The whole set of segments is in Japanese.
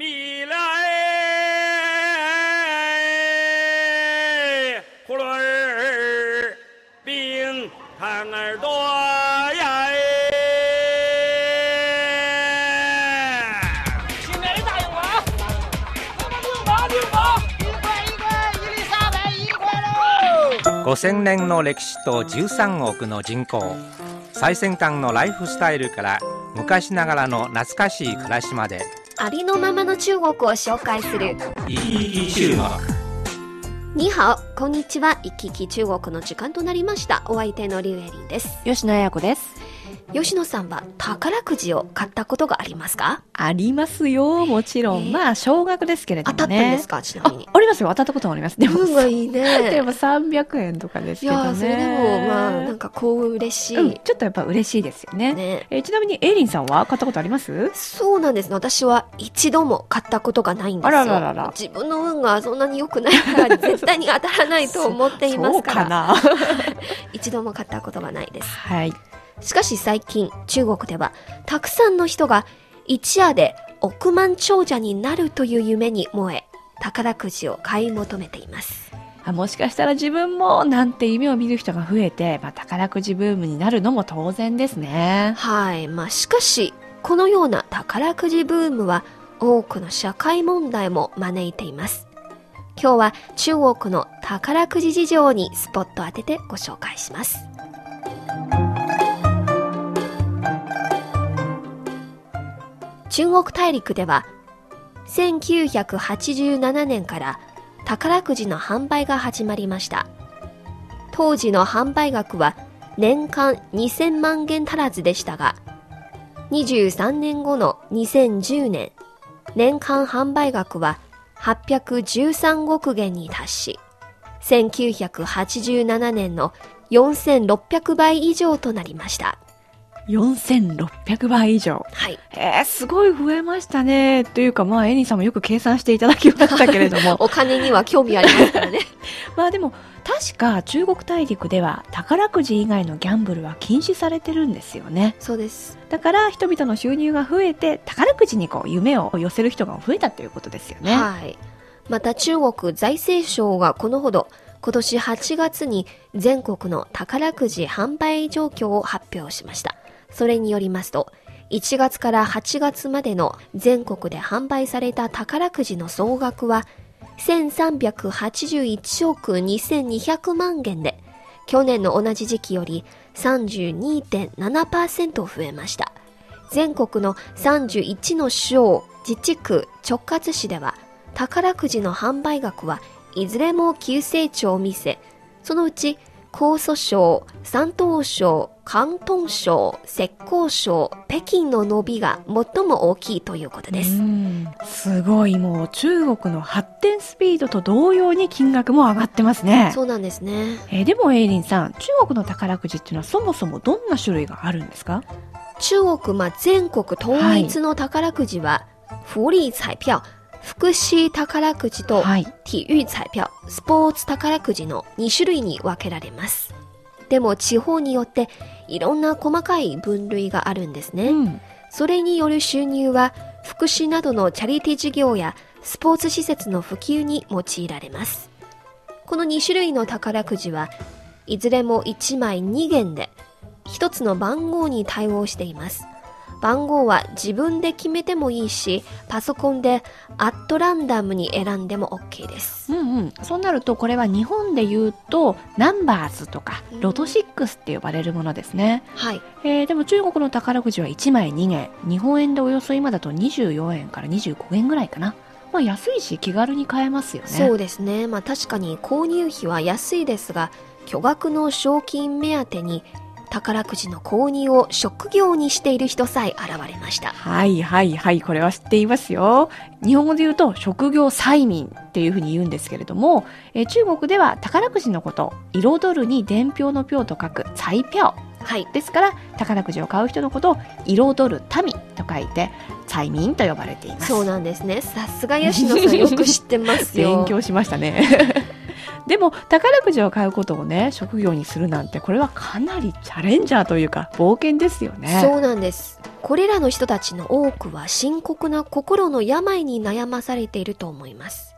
米了哎，葫芦儿冰糖儿多呀哎。新来的大洋娃，那么六毛六毛，一块一块，一粒三百一块喽。5000年の歴史と13億の人口最先端のライフスタイルから昔ながらの懐かしい暮らしまでありのままの中国を紹介する。にはこんにちは。行き来中国の時間となりました。お相手のリュウエリンです。吉野彩子です。吉野さんは宝くじを買ったことがありますか？ありますよ、もちろん。えーまあ、少額ですけれど当もね。たったんですか？ちなみにあありますよ。当たったこともあります。でも、運がいい でねも300円とかですいけどね。やーそれでもまあなんかこう嬉しい、うん、ちょっとやっぱ嬉しいですよね。ねえーちなみに、エイリンさんは買ったことあります？そうなんですね私は一度も買ったことがないんですよあらららら自分の運がそんなに良くないから絶対に当たらないと思っていますから そうかな 一度も買ったことがないですはい。しかし最近中国ではたくさんの人が一夜で億万長者になるという夢に燃え宝くじを買い求めています。あもしかしたら自分もなんて夢を見る人が増えて、まあ、宝くじブームになるのも当然ですね。はいまあしかしこのような宝くじブームは多くの社会問題も招いています。今日は中国の宝くじ事情にスポットを当ててご紹介します中国大陸では1987年から宝くじの販売が始まりました。当時の販売額は年間2000万元足らずでしたが23年後の2010年年間販売額は813億元に達し1987年の4600倍以上となりました。4600倍以上。はいえー、すごい増えましたね。というか、まあ、エイリンさんもよく計算していただきましたけれども。お金には興味ありますからね まあでも確か中国大陸では宝くじ以外のギャンブルは禁止されてるんですよねそうですだから人々の収入が増えて宝くじにこう夢を寄せる人が増えたということですよね、はい。また中国財政省がこのほど今年8月に全国の宝くじ販売状況を発表しました。それによりますと、1月から8月までの全国で販売された宝くじの総額は1381億2200万元で、去年の同じ時期より32.7%増えました。全国の31の省、自治区、直轄市では宝くじの販売額はいずれも急成長を見せ、そのうち江蘇省、山東省、広東省、浙江省、北京の伸びが最も大きいということです。すごいもう中国の発展スピードと同様に金額も上がってますねそうなんですね。えーでもエイリンさん中国の宝くじっていうのはそもそもどんな種類があるんですか中国、まあ、全国統一の宝くじは、福利彩票、福祉宝くじと、はい体育彩票、スポーツ宝くじの2種類に分けられます。でも地方によっていろんな細かい分類があるんですね。うんそれによる収入は福祉などのチャリティ事業やスポーツ施設の普及に用いられます。この2種類の宝くじはいずれも1枚2元で1つの番号に対応しています。番号は自分で決めてもいいし、パソコンでアットランダムに選んでも OK です。うんうん、そうなるとこれは日本で言うとナンバーズとかうんロト6って呼ばれるものですね、はい。えーでも中国の宝くじは1枚2元日本円でおよそ今だと24円から25円ぐらいかなまあ安いし気軽に買えますよねそうですね。まあ確かに購入費は安いですが、巨額の賞金目当てに宝くじの購入を職業にしている人さえ現れました。はいはいはいこれは知っていますよ日本語で言うと職業催眠っていうふうに言うんですけれども、えー中国では宝くじのこと彩るに伝票の票と書く彩票はい。ですから宝くじを買う人のことを彩る民と書いて催眠と呼ばれていますそうなんですね。さすが吉野さんよく知ってますよ。勉強しましたねでも宝くじを買うことをね職業にするなんてこれはかなりチャレンジャーというか冒険ですよねそうなんです。これらの人たちの多くは深刻な心の病に悩まされていると思います。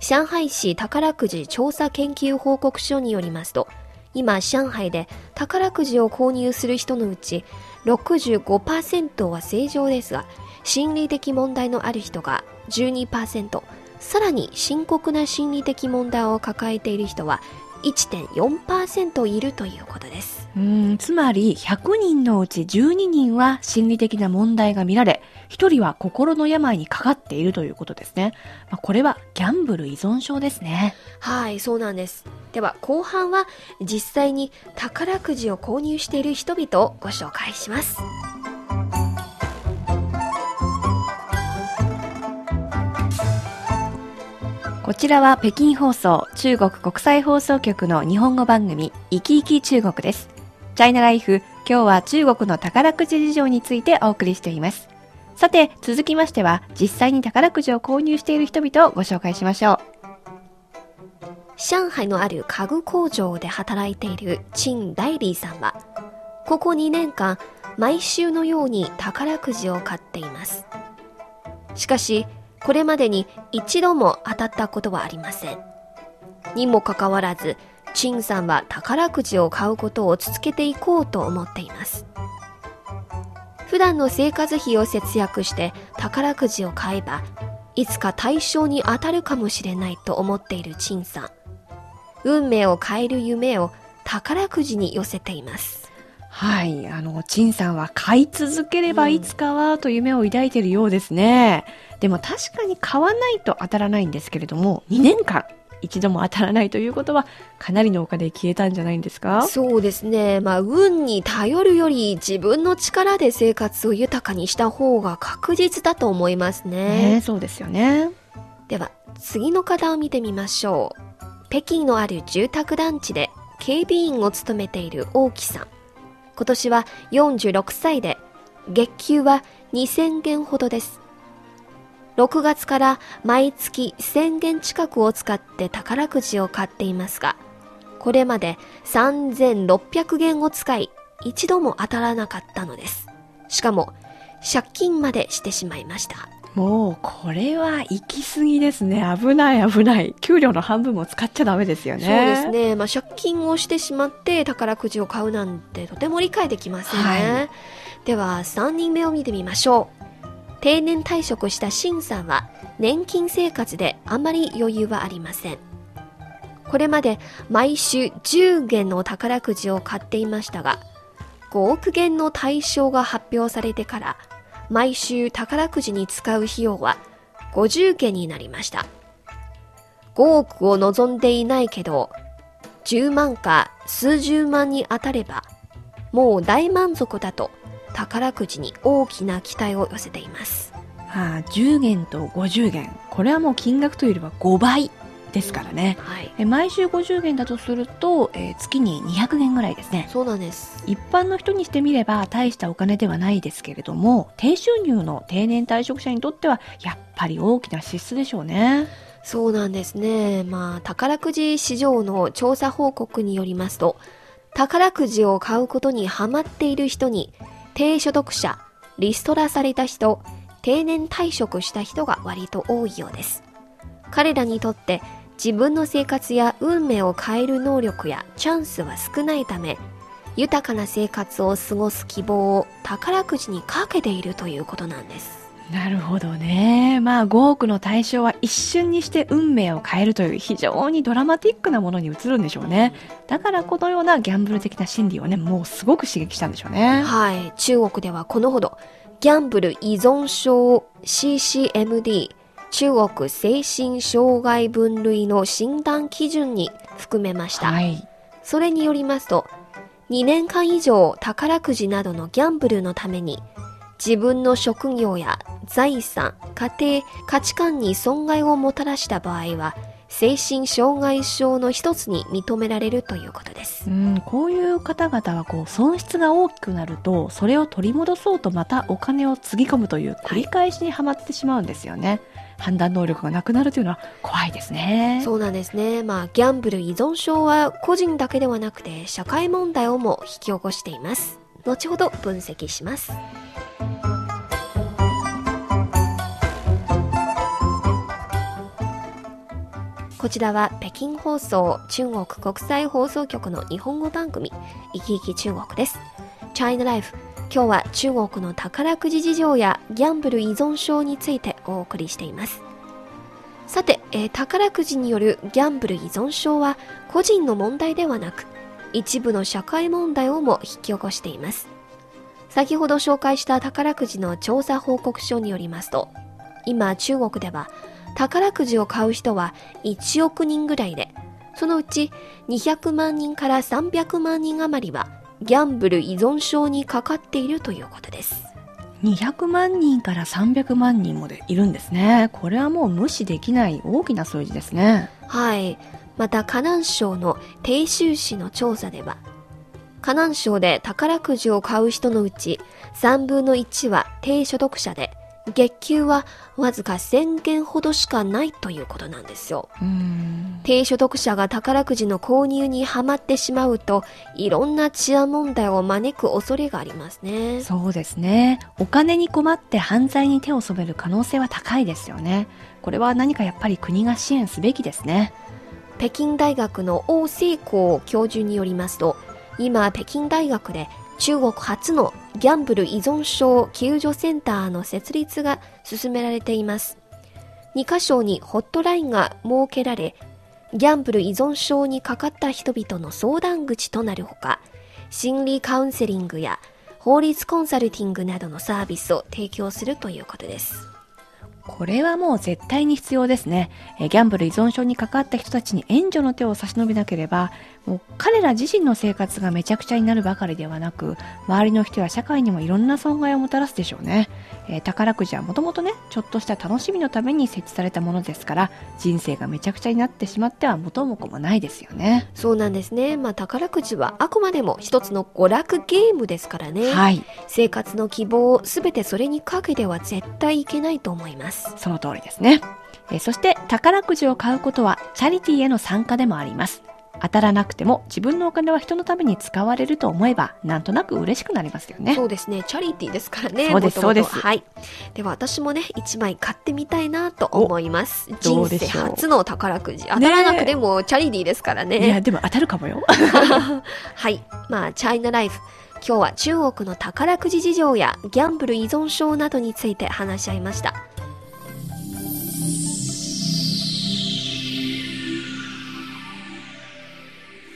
上海市宝くじ調査研究報告書によりますと、今、上海で宝くじを購入する人のうち65%は正常ですが、心理的問題のある人が12%、さらに深刻な心理的問題を抱えている人は1.4%いるということです。うん、つまり100人のうち12人は心理的な問題が見られ、1人は心の病にかかっているということですね。まあ、これはギャンブル依存症ですね。はい、そうなんです。では、後半は実際に宝くじを購入している人々をご紹介します。こちらは北京放送中国国際放送局の日本語番組、いきいき中国です。チャイナライフ、今日は中国の宝くじ事情についてお送りしています。さて、続きましては、実際に宝くじを購入している人々をご紹介しましょう。上海のある家具工場で働いている陳大理さんは、ここ2年間、毎週のように宝くじを買っています。しかし、これまでに一度も当たったことはありません。にもかかわらず、陳さんは宝くじを買うことを続けていこうと思っています。普段の生活費を節約して宝くじを買えば、いつか対象に当たるかもしれないと思っている陳さん。運命を変える夢を宝くじに寄せています。はい、あの、陳さんは買い続ければいつかはと夢を抱いているようですね。でも確かに買わないと当たらないんですけれども、2年間一度も当たらないということは、かなりのお金消えたんじゃないんですか？そうですね。まあ、運に頼るより自分の力で生活を豊かにした方が確実だと思いますね。ねそうですよね。では、次の方を見てみましょう。北京のある住宅団地で警備員を務めている王毅さん。今年は46歳で、月給は2000元ほどです。6月から毎月1000元近くを使って宝くじを買っていますが、これまで3600元を使い、一度も当たらなかったのです。しかも、借金までしてしまいました。もう、これは行き過ぎですね。危ない危ない。給料の半分も使っちゃダメですよね。そうですね。まあ、借金をしてしまって宝くじを買うなんてとても理解できませんね。はいでは、3人目を見てみましょう。定年退職したシンさんは年金生活であまり余裕はありません。これまで毎週10元の宝くじを買っていましたが、5億元の対象が発表されてから、毎週宝くじに使う費用は50元になりました。5億を望んでいないけど、10万か数十万に当たれば、もう大満足だと宝くじに大きな期待を寄せています。ああ10元と50元。これはもう金額というよりは5倍ですからね。はい。え毎週50元だとすると、えー月に200元ぐらいですね。そうなんです。一般の人にしてみれば大したお金ではないですけれども、低収入の定年退職者にとってはやっぱり大きな支出でしょうね。そうなんですね。まあ、宝くじ市場の調査報告によりますと、宝くじを買うことにハマっている人に、低所得者、リストラされた人、定年退職した人が割と多いようです。彼らにとって自分の生活や運命を変える能力やチャンスは少ないため、豊かな生活を過ごす希望を宝くじにかけているということなんです。なるほどね。まあ5億の対象は一瞬にして運命を変えるという非常にドラマティックなものに映るんでしょうね。だからこのようなギャンブル的な心理をね、もうすごく刺激したんでしょうね。はい。中国ではこのほど、ギャンブル依存症 CCMD、中国精神障害分類の診断基準に含めました。はい。それによりますと、2年間以上宝くじなどのギャンブルのために、自分の職業や財産、家庭、価値観に損害をもたらした場合は、精神障害症の一つに認められるということですう。ん、こういう方々はこう損失が大きくなるとそれを取り戻そうとまたお金をつぎ込むという繰り返しにはまってしまうんですよね。判断能力がなくなるというのは怖いですね。そうなんですね。まあ、ギャンブル依存症は個人だけではなくて社会問題をも引き起こしています。後ほど分析します。こちらは北京放送中国国際放送局の日本語番組、いきいき中国です。China Life。今日は中国の宝くじ事情やギャンブル依存症についてお送りしています。さて、えー、宝くじによるギャンブル依存症は個人の問題ではなく、一部の社会問題をも引き起こしています。先ほど紹介した宝くじの調査報告書によりますと、今中国では宝くじを買う人は1億人ぐらいで、そのうち200万人から300万人余りはギャンブル依存症にかかっているということです。200万人から300万人もでいるんですね。これはもう無視できない大きな数字ですね。はい。また、河南省の鄭州市の調査では、河南省で宝くじを買う人のうち3分の1は低所得者で、月給はわずか1000件ほどしかないということなんですよ。低所得者が宝くじの購入にはまってしまうと、いろんな治安問題を招く恐れがありますね。そうですね。お金に困って犯罪に手を染める可能性は高いですよね。これは何かやっぱり国が支援すべきですね。北京大学の王成功教授によりますと、今北京大学で中国初のギャンブル依存症救助センターの設立が進められています。2カ所にホットラインが設けられ、ギャンブル依存症にかかった人々の相談口となるほか、心理カウンセリングや法律コンサルティングなどのサービスを提供するということです。これはもう絶対に必要ですね。ギャンブル依存症にかかった人たちに援助の手を差し伸べなければ、もう彼ら自身の生活がめちゃくちゃになるばかりではなく、周りの人や社会にもいろんな損害をもたらすでしょうね。えー、宝くじはもともとね、ちょっとした楽しみのために設置されたものですから、人生がめちゃくちゃになってしまっては元も子もないですよね。そうなんですね。まあ宝くじはあくまでも一つの娯楽ゲームですからね。はい。生活の希望をすべてそれにかけては絶対いけないと思います。その通りですね。えー、そして宝くじを買うことはチャリティーへの参加でもあります。当たらなくても自分のお金は人のために使われると思えばなんとなく嬉しくなりますよね。そうですね。チャリティーですからねそうですそうです。はい。では私もね1枚買ってみたいなと思います。人生初の宝くじ。当たらなくてもチャリティーですからね。いやでも当たるかもよ。はい。まあチャイナライフ。今日は中国の宝くじ事情やギャンブル依存症などについて話し合いました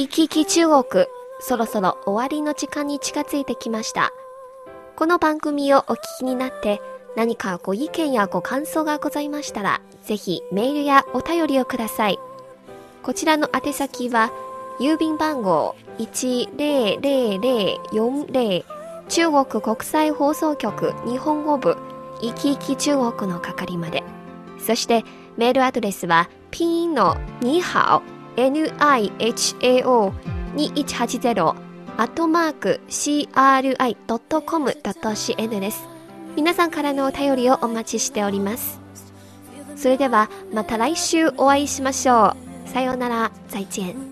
行き来中国、そろそろ終わりの時間に近づいてきました。この番組をお聞きになって何かご意見やご感想がございましたら、ぜひメールやお便りをください。こちらの宛先は、郵便番号100040中国国際放送局日本語部いきいき中国の係まで。そしてメールアドレスはピンの2ハオ nihao2180 アットマーク cri.com.cn です。皆さんからのお便りをお待ちしております。それではまた来週お会いしましょう。さようなら、再见。